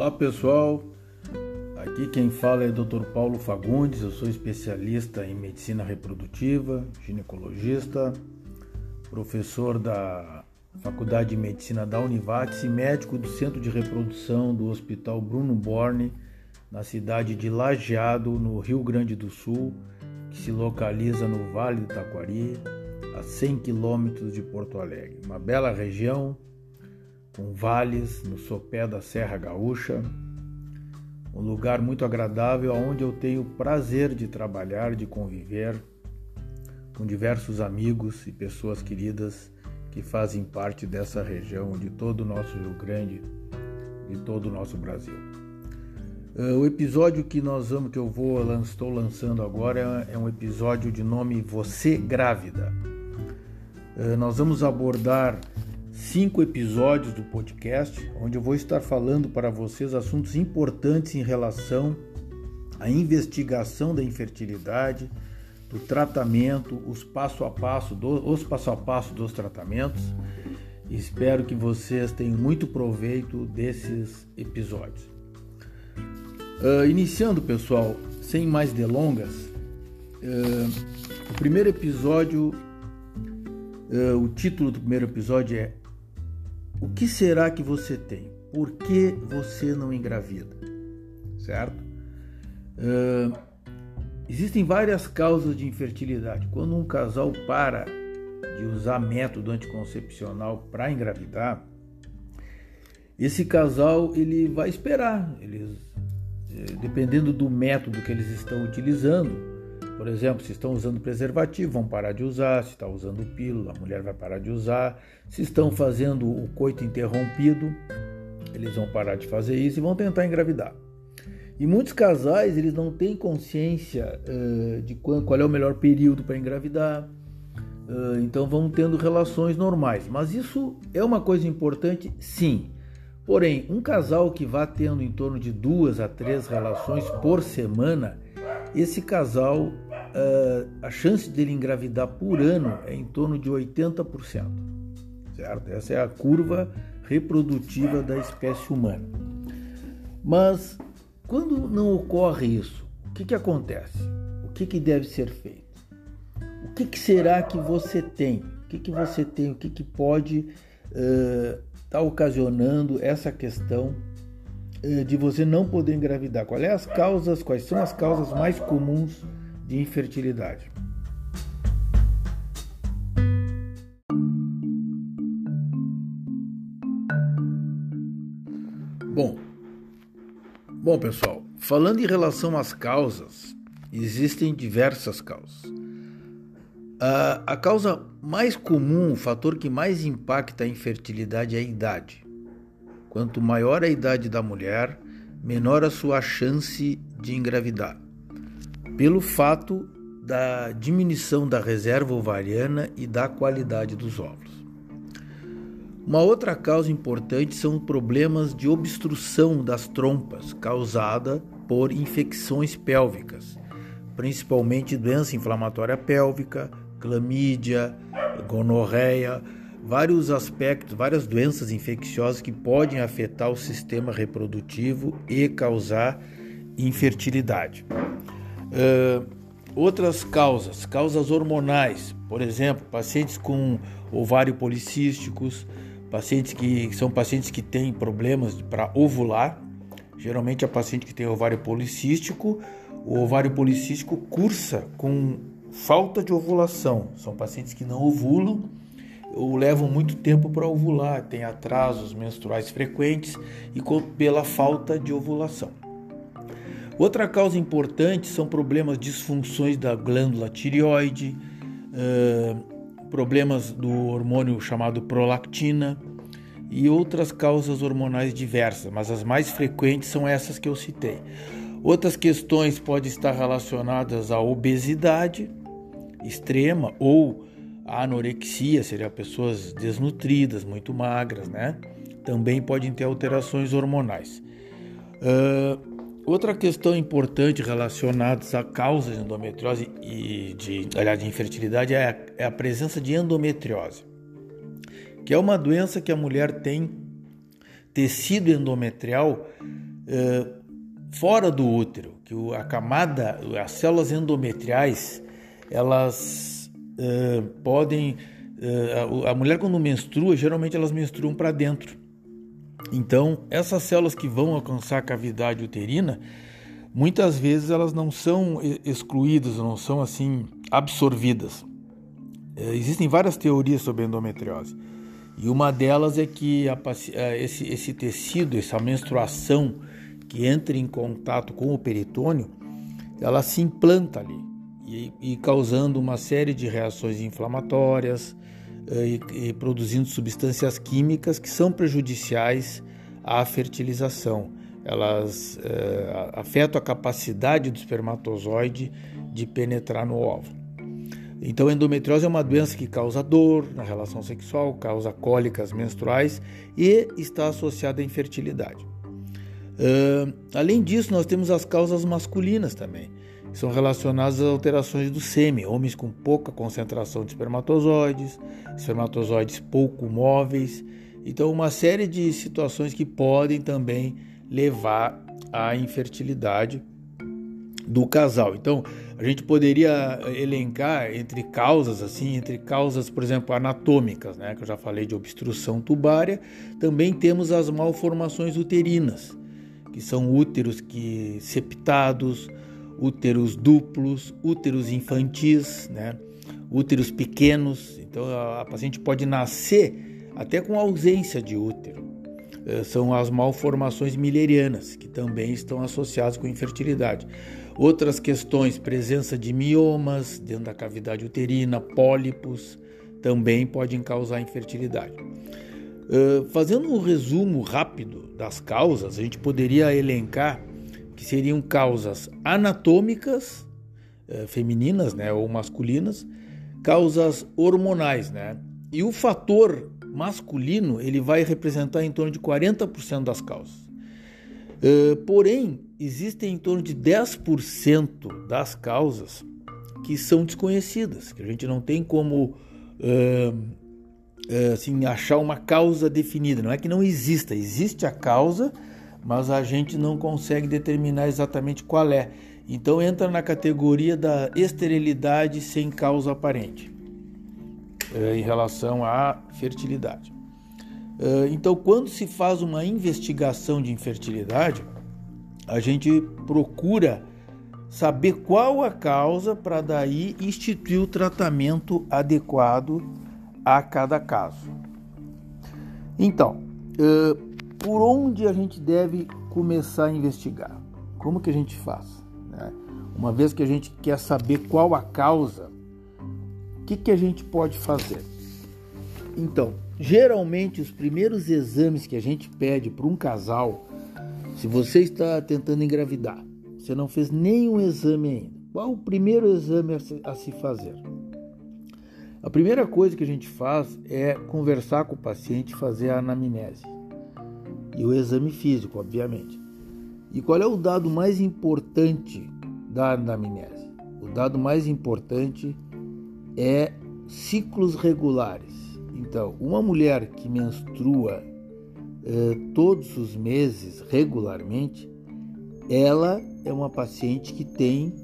Olá pessoal, aqui quem fala é o Dr. Paulo Fagundes, eu sou especialista em medicina reprodutiva, ginecologista, professor da Faculdade de Medicina da Univates e médico do Centro de Reprodução do Hospital Bruno Borne, na cidade de Lajeado, no Rio Grande do Sul, que se localiza no Vale do Taquari, a 100 quilômetros de Porto Alegre. Uma bela região com vales no sopé da Serra Gaúcha, um lugar muito agradável onde eu tenho prazer de trabalhar, de conviver com diversos amigos e pessoas queridas que fazem parte dessa região de todo o nosso Rio Grande e todo o nosso Brasil. Uh, o episódio que nós vamos, que eu vou estou lançando agora é um episódio de nome Você Grávida. Uh, nós vamos abordar cinco episódios do podcast, onde eu vou estar falando para vocês assuntos importantes em relação à investigação da infertilidade, do tratamento, os passo a passo, do, os passo a passo dos tratamentos. Espero que vocês tenham muito proveito desses episódios. Uh, iniciando, pessoal, sem mais delongas, uh, o primeiro episódio, uh, o título do primeiro episódio é o que será que você tem? Por que você não engravida? Certo? Uh, existem várias causas de infertilidade. Quando um casal para de usar método anticoncepcional para engravidar, esse casal ele vai esperar. Eles, eh, dependendo do método que eles estão utilizando, por exemplo, se estão usando preservativo, vão parar de usar. Se está usando pílula, a mulher vai parar de usar. Se estão fazendo o coito interrompido, eles vão parar de fazer isso e vão tentar engravidar. E muitos casais eles não têm consciência uh, de qual, qual, é o melhor período para engravidar. Uh, então vão tendo relações normais. Mas isso é uma coisa importante, sim. Porém, um casal que vá tendo em torno de duas a três relações por semana, esse casal a chance dele engravidar por ano é em torno de 80%. Certo? Essa é a curva reprodutiva da espécie humana. Mas quando não ocorre isso, o que, que acontece? O que, que deve ser feito? O que, que será que você tem? O que, que você tem? O que, que pode estar uh, tá ocasionando essa questão uh, de você não poder engravidar? Quais é as causas? Quais são as causas mais comuns de infertilidade. Bom, bom pessoal, falando em relação às causas, existem diversas causas. A, a causa mais comum, o fator que mais impacta a infertilidade é a idade. Quanto maior a idade da mulher, menor a sua chance de engravidar pelo fato da diminuição da reserva ovariana e da qualidade dos óvulos. Uma outra causa importante são problemas de obstrução das trompas causada por infecções pélvicas, principalmente doença inflamatória pélvica, clamídia, gonorreia, vários aspectos, várias doenças infecciosas que podem afetar o sistema reprodutivo e causar infertilidade. Uh, outras causas, causas hormonais, por exemplo, pacientes com ovário policísticos, pacientes que são pacientes que têm problemas para ovular. Geralmente a paciente que tem ovário policístico, o ovário policístico cursa com falta de ovulação. São pacientes que não ovulam ou levam muito tempo para ovular, têm atrasos menstruais frequentes e pela falta de ovulação. Outra causa importante são problemas, disfunções da glândula tireoide, uh, problemas do hormônio chamado prolactina e outras causas hormonais diversas, mas as mais frequentes são essas que eu citei. Outras questões podem estar relacionadas à obesidade extrema ou à anorexia, seria pessoas desnutridas, muito magras, né? Também podem ter alterações hormonais. Uh, Outra questão importante relacionada à causa de endometriose e de, aliás, de infertilidade é a, é a presença de endometriose, que é uma doença que a mulher tem tecido endometrial uh, fora do útero, que a camada, as células endometriais, elas uh, podem. Uh, a mulher, quando menstrua, geralmente elas menstruam para dentro. Então, essas células que vão alcançar a cavidade uterina, muitas vezes elas não são excluídas, não são assim absorvidas. Uh, existem várias teorias sobre endometriose. E uma delas é que a, esse, esse tecido, essa menstruação, que entra em contato com o peritônio, ela se implanta ali e, e causando uma série de reações inflamatórias e, e produzindo substâncias químicas que são prejudiciais à fertilização. Elas eh, afetam a capacidade do espermatozoide de penetrar no óvulo. Então, a endometriose é uma doença que causa dor na relação sexual, causa cólicas menstruais e está associada à infertilidade. Uh, além disso, nós temos as causas masculinas também, são relacionadas às alterações do sêmen, homens com pouca concentração de espermatozoides, espermatozoides pouco móveis. Então, uma série de situações que podem também levar à infertilidade do casal. Então, a gente poderia elencar entre causas, assim, entre causas, por exemplo, anatômicas, né, que eu já falei de obstrução tubária, também temos as malformações uterinas que são úteros que septados, úteros duplos, úteros infantis, né? úteros pequenos. Então a, a paciente pode nascer até com ausência de útero. Eh, são as malformações milerianas, que também estão associadas com infertilidade. Outras questões, presença de miomas dentro da cavidade uterina, pólipos, também podem causar infertilidade fazendo um resumo rápido das causas, a gente poderia elencar que seriam causas anatômicas, uh, femininas né, ou masculinas, causas hormonais, né? E o fator masculino ele vai representar em torno de 40% das causas. Uh, porém, existem em torno de 10% das causas que são desconhecidas, que a gente não tem como é, assim, achar uma causa definida. Não é que não exista, existe a causa, mas a gente não consegue determinar exatamente qual é. Então entra na categoria da esterilidade sem causa aparente é, em relação à fertilidade. É, então, quando se faz uma investigação de infertilidade, a gente procura saber qual a causa para daí instituir o tratamento adequado a cada caso. Então, uh, por onde a gente deve começar a investigar? Como que a gente faz? Né? Uma vez que a gente quer saber qual a causa, o que, que a gente pode fazer? Então, geralmente os primeiros exames que a gente pede para um casal, se você está tentando engravidar, você não fez nenhum exame ainda, qual o primeiro exame a se, a se fazer? A primeira coisa que a gente faz é conversar com o paciente e fazer a anamnese e o exame físico, obviamente. E qual é o dado mais importante da anamnese? O dado mais importante é ciclos regulares. Então, uma mulher que menstrua eh, todos os meses regularmente, ela é uma paciente que tem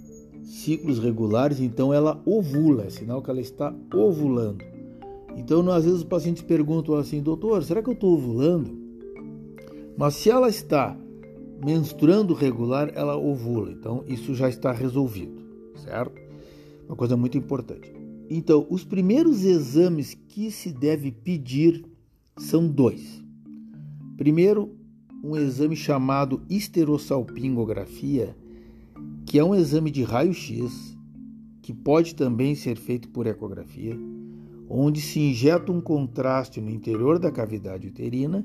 ciclos regulares, então ela ovula, é sinal que ela está ovulando. Então, às vezes os pacientes perguntam assim, doutor, será que eu estou ovulando? Mas se ela está menstruando regular, ela ovula. Então, isso já está resolvido, certo? Uma coisa muito importante. Então, os primeiros exames que se deve pedir são dois. Primeiro, um exame chamado esterossalpingografia, que é um exame de raio-x, que pode também ser feito por ecografia, onde se injeta um contraste no interior da cavidade uterina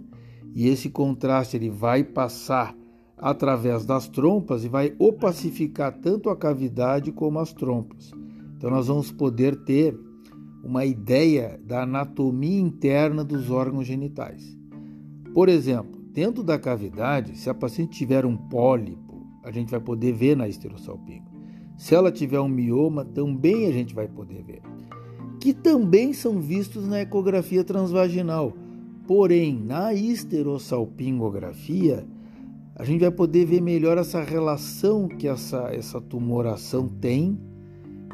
e esse contraste ele vai passar através das trompas e vai opacificar tanto a cavidade como as trompas. Então nós vamos poder ter uma ideia da anatomia interna dos órgãos genitais. Por exemplo, dentro da cavidade, se a paciente tiver um pólipo a gente vai poder ver na esterossalpingo. Se ela tiver um mioma, também a gente vai poder ver. Que também são vistos na ecografia transvaginal. Porém, na esterossalpingografia, a gente vai poder ver melhor essa relação que essa, essa tumoração tem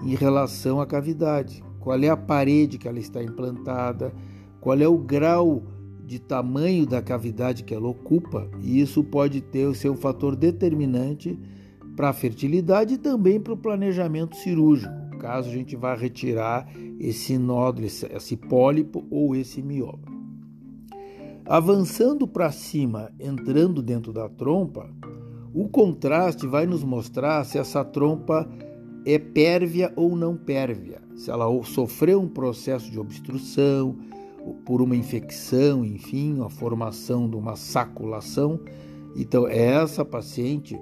em relação à cavidade. Qual é a parede que ela está implantada, qual é o grau de tamanho da cavidade que ela ocupa, e isso pode ter ser um fator determinante para a fertilidade e também para o planejamento cirúrgico, caso a gente vá retirar esse nódulo, esse, pólipo ou esse mioma. Avançando para cima, entrando dentro da trompa, o contraste vai nos mostrar se essa trompa é pérvia ou não pérvia, se ela sofreu um processo de obstrução, por uma infecção, enfim, a formação de uma saculação. Então, essa paciente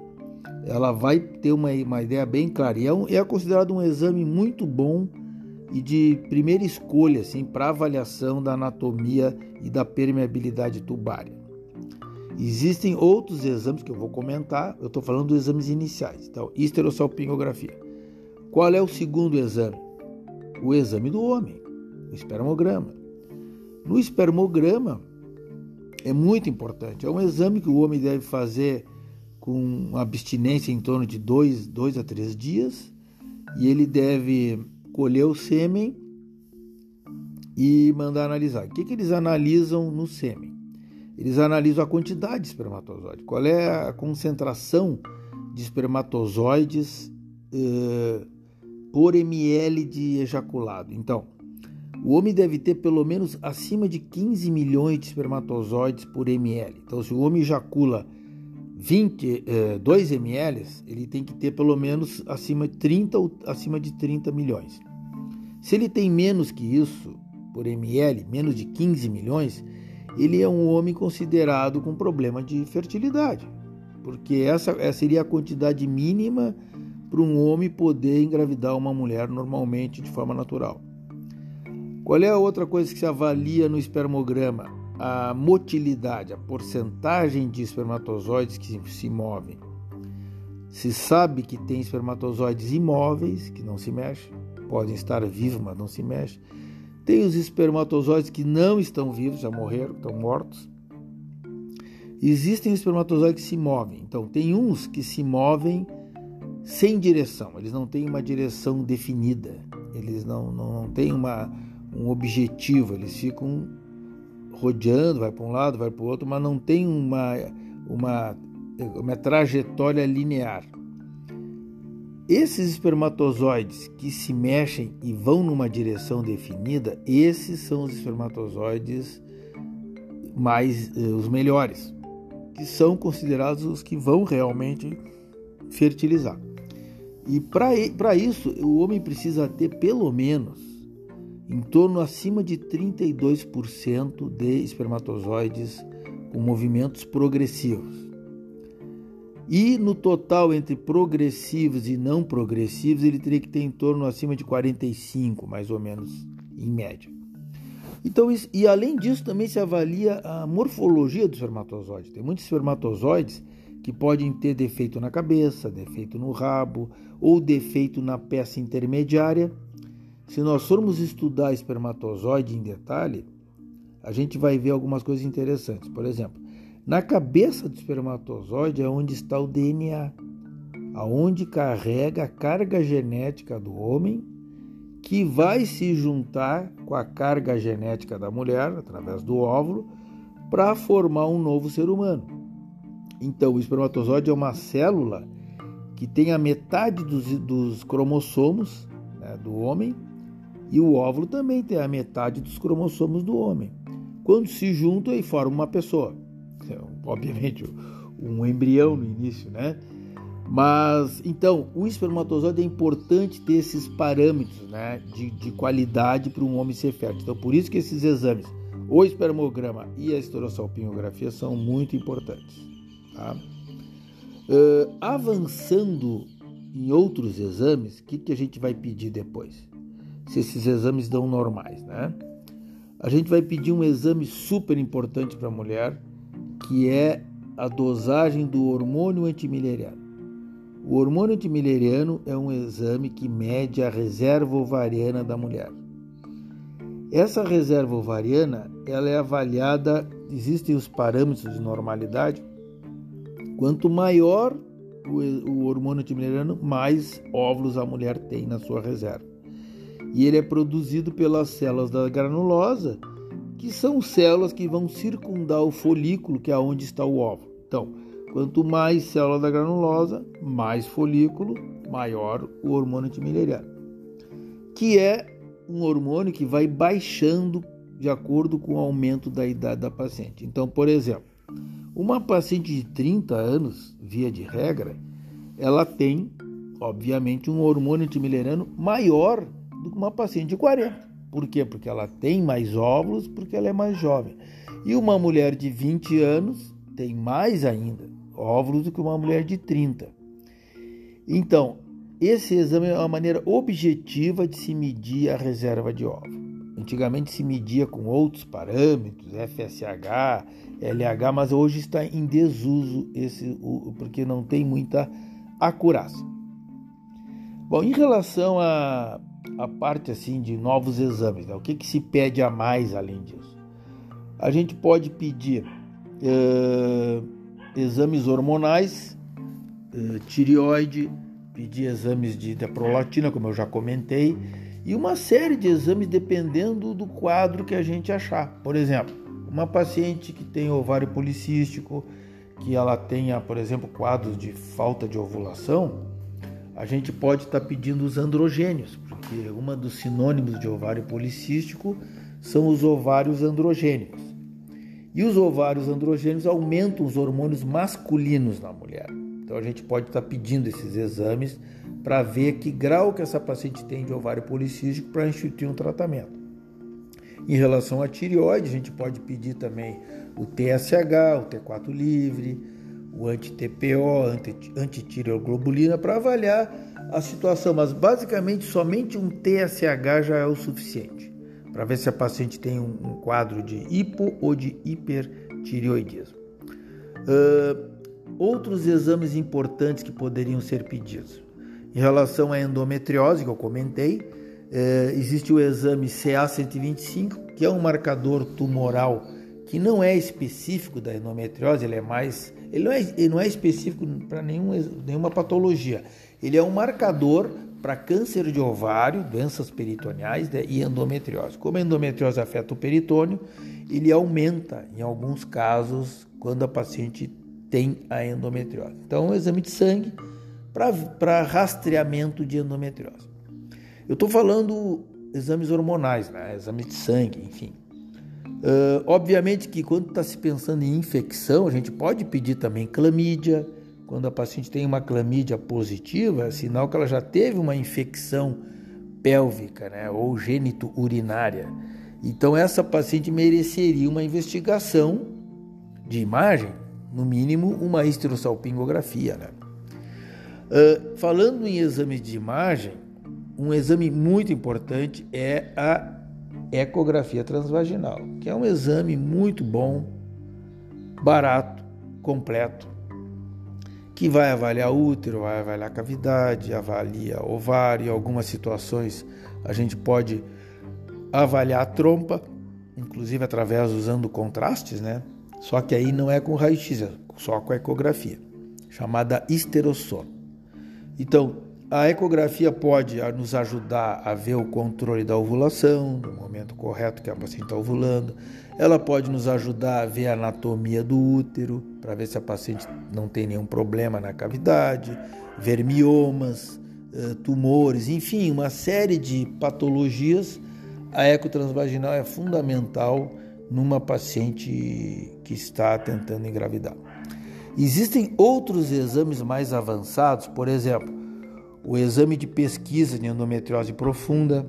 ela vai ter uma, uma ideia bem clara. E é, um, é considerado um exame muito bom e de primeira escolha assim, para avaliação da anatomia e da permeabilidade tubária. Existem outros exames que eu vou comentar, eu estou falando dos exames iniciais. Então, esterossalpingografia. Qual é o segundo exame? O exame do homem, o espermograma. No espermograma é muito importante, é um exame que o homem deve fazer com abstinência em torno de dois a três dias e ele deve colher o sêmen e mandar analisar. O que, que eles analisam no sêmen? Eles analisam a quantidade de espermatozoides, qual é a concentração de espermatozoides eh, por ml de ejaculado. Então, o homem deve ter pelo menos acima de 15 milhões de espermatozoides por ml. Então, se o homem ejacula 20, eh, 2 ml, ele tem que ter pelo menos acima de 30 ou acima de 30 milhões. Se ele tem menos que isso por ml, menos de 15 milhões, ele é um homem considerado com problema de fertilidade, porque essa, essa seria a quantidade mínima para um homem poder engravidar uma mulher normalmente de forma natural. Qual é a outra coisa que se avalia no espermograma? A motilidade, a porcentagem de espermatozoides que se movem. Se sabe que tem espermatozoides imóveis, que não se mexem, podem estar vivos, mas não se mexem. Tem os espermatozoides que não estão vivos, já morreram, estão mortos. Existem espermatozoides que se movem. Então, tem uns que se movem sem direção, eles não têm uma direção definida, eles não, não, não têm uma, um objetivo, eles ficam rodeando, vai para um lado, vai para o outro, mas não tem uma, uma, uma trajetória linear. Esses espermatozoides que se mexem e vão numa direção definida, esses são os espermatozoides mais eh, os melhores, que são considerados os que vão realmente fertilizar. E para isso, o homem precisa ter pelo menos em torno acima de 32% de espermatozoides com movimentos progressivos. E no total entre progressivos e não progressivos, ele teria que ter em torno acima de 45, mais ou menos, em média. Então, e além disso, também se avalia a morfologia do espermatozoide. Tem muitos espermatozoides que podem ter defeito na cabeça, defeito no rabo ou defeito na peça intermediária. Se nós formos estudar espermatozoide em detalhe, a gente vai ver algumas coisas interessantes. Por exemplo, na cabeça do espermatozoide é onde está o DNA, aonde carrega a carga genética do homem, que vai se juntar com a carga genética da mulher através do óvulo para formar um novo ser humano. Então, o espermatozoide é uma célula que tem a metade dos, dos cromossomos né, do homem e o óvulo também tem a metade dos cromossomos do homem. Quando se juntam, aí forma uma pessoa. Obviamente um embrião no início, né? Mas então o espermatozoide é importante ter esses parâmetros, né, de, de qualidade para um homem ser fértil. Então por isso que esses exames, o espermograma e a esterossalpingografia são muito importantes. Tá? Uh, avançando em outros exames, o que, que a gente vai pedir depois? Se esses exames dão normais, né? A gente vai pedir um exame super importante para a mulher, que é a dosagem do hormônio antimileriano. O hormônio antimileriano é um exame que mede a reserva ovariana da mulher. Essa reserva ovariana ela é avaliada, existem os parâmetros de normalidade Quanto maior o, hormônio antimileriano, mais óvulos a mulher tem na sua reserva. E ele é produzido pelas células da granulosa, que são células que vão circundar o folículo, que é onde está o óvulo. Então, quanto mais célula da granulosa, mais folículo, maior o hormônio antimileriano, que é um hormônio que vai baixando de acordo com o aumento da idade da paciente. Então, por exemplo, uma paciente de 30 anos, via de regra, ela tem, obviamente, um hormônio antimileriano maior do que uma paciente de 40. Por quê? Porque ela tem mais óvulos, porque ela é mais jovem. E uma mulher de 20 anos tem mais ainda óvulos do que uma mulher de 30. Então, esse exame é uma maneira objetiva de se medir a reserva de óvulos. Antigamente se media com outros parâmetros, FSH, LH, mas hoje está em desuso esse, porque não tem muita acurácia. Bom, em relação a, a parte assim de novos exames, né? o que, que se pede a mais além disso? A gente pode pedir exames hormonais, tireoide, pedir exames de, de como eu já comentei, e uma série de exames dependendo do quadro que a gente achar. Por exemplo, uma paciente que tem ovário policístico, que ela tenha, por exemplo, quadros de falta de ovulação, a gente pode estar tá pedindo os androgênios, porque uma dos sinônimos de ovário policístico são os ovários androgênicos. E os ovários androgênicos aumentam os hormônios masculinos na mulher. Então a gente pode estar tá pedindo esses exames para ver que grau que essa paciente tem de ovário policístico para instituir um tratamento. Em relação à tireoide, a gente pode pedir também o TSH, o T4 livre, o anti-TPO, antitireoglobulina, para avaliar a situação, mas basicamente somente um TSH já é o suficiente para ver se a paciente tem um, quadro de hipo ou de hipertireoidismo. Uh, outros exames importantes que poderiam ser pedidos. Em relação à endometriose, que eu comentei, existe o exame CA125, que é um marcador tumoral que não é específico da endometriose, ele é mais. Ele não é, ele não é específico para nenhum, nenhuma patologia. Ele é um marcador para câncer de ovário, doenças peritoneais né, e endometriose. Como a endometriose afeta o peritônio, ele aumenta em alguns casos quando a paciente tem a endometriose. Então, um exame de sangue para rastreamento de endometriose. Eu estou falando exames hormonais, né? exame de sangue, enfim. Uh, obviamente que quando está se pensando em infecção, a gente pode pedir também clamídia. Quando a paciente tem uma clamídia positiva, é sinal que ela já teve uma infecção pélvica né? ou gênito-urinária. Então, essa paciente mereceria uma investigação de imagem, no mínimo uma esterossalpingografia. Né? Uh, falando em exames de imagem, um exame muito importante é a ecografia transvaginal, que é um exame muito bom, barato, completo, que vai avaliar útero, vai avaliar cavidade, avalia ovário, em algumas situações a gente pode avaliar a trompa, inclusive através usando contrastes, né? Só que aí não é com raio-x, é só com ecografia, chamada esterossono. Então, a ecografia pode nos ajudar a ver o controle da ovulação, no momento correto que a paciente está ovulando. Ela pode nos ajudar a ver a anatomia do útero, para ver se a paciente não tem nenhum problema na cavidade, ver miomas, eh, tumores, enfim, uma série de patologias. A ecotransvaginal é fundamental numa paciente que está tentando engravidar. Existem outros exames mais avançados, por exemplo, o exame de pesquisa de endometriose profunda,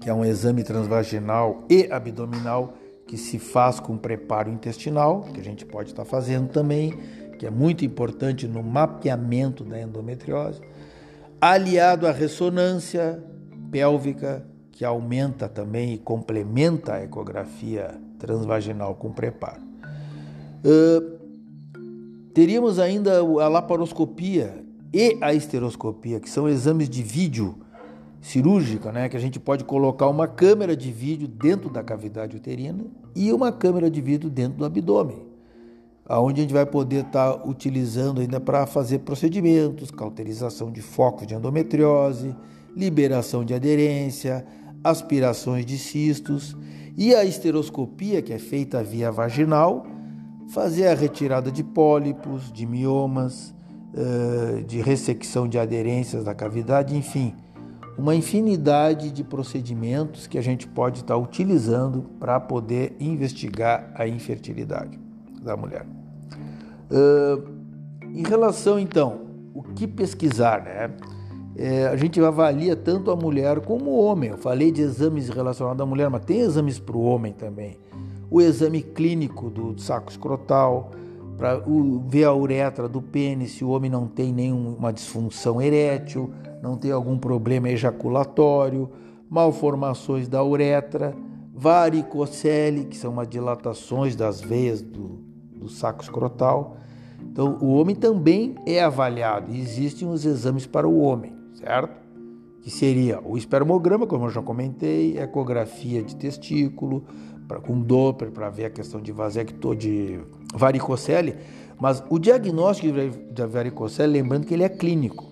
que é um exame transvaginal e abdominal que se faz com preparo intestinal, que a gente pode estar fazendo também, que é muito importante no mapeamento da endometriose, aliado à ressonância pélvica, que aumenta também e complementa a ecografia transvaginal com preparo. Uh, Teríamos ainda a laparoscopia e a esteroscopia, que são exames de vídeo cirúrgica, né, que a gente pode colocar uma câmera de vídeo dentro da cavidade uterina e uma câmera de vídeo dentro do abdômen. aonde a gente vai poder estar tá utilizando ainda para fazer procedimentos, cauterização de focos de endometriose, liberação de aderência, aspirações de cistos e a esteroscopia, que é feita via vaginal, fazer a retirada de pólipos, de miomas, de ressecção de aderências da cavidade, enfim, uma infinidade de procedimentos que a gente pode estar utilizando para poder investigar a infertilidade da mulher. Em relação, então, o que pesquisar, né? É, a gente avalia tanto a mulher como o homem. Eu falei de exames relacionados à mulher, mas tem exames para o homem também. O exame clínico do saco escrotal, para ver a uretra do pênis, se o homem não tem nenhuma disfunção erétil, não tem algum problema ejaculatório, malformações da uretra, varicocele, que são as dilatações das veias do, do saco escrotal. Então, o homem também é avaliado existem os exames para o homem, certo? Que seria o espermograma, como eu já comentei, ecografia de testículo, pra, com Doppler para ver a questão de vasectomia, de varicocele, mas o diagnóstico de varicocele, lembrando que ele é clínico.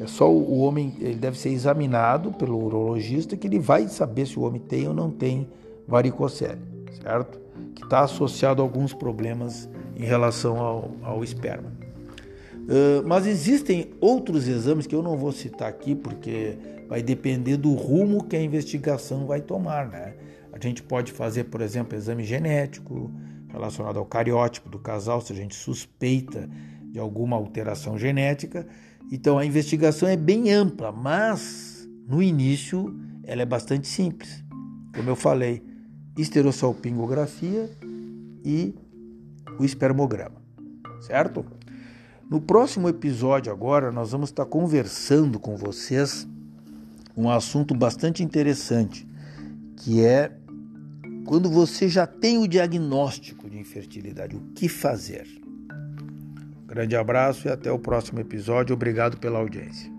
É só o homem, ele deve ser examinado pelo urologista que ele vai saber se o homem tem ou não tem varicocele, certo? Que está associado a alguns problemas em relação ao, ao esperma. Uh, mas existem outros exames que eu não vou citar aqui porque vai depender do rumo que a investigação vai tomar, né? Gente pode fazer, por exemplo, exame genético relacionado ao cariótipo do casal, se a gente suspeita de alguma alteração genética, então a investigação é bem ampla, mas no início ela é bastante simples. Como eu falei, esterossalpingografia e o espermograma, certo? No próximo episódio agora nós vamos estar conversando com vocês um assunto bastante interessante, que é quando você já tem o diagnóstico de infertilidade, o que fazer? Grande abraço e até o próximo episódio. Obrigado pela audiência.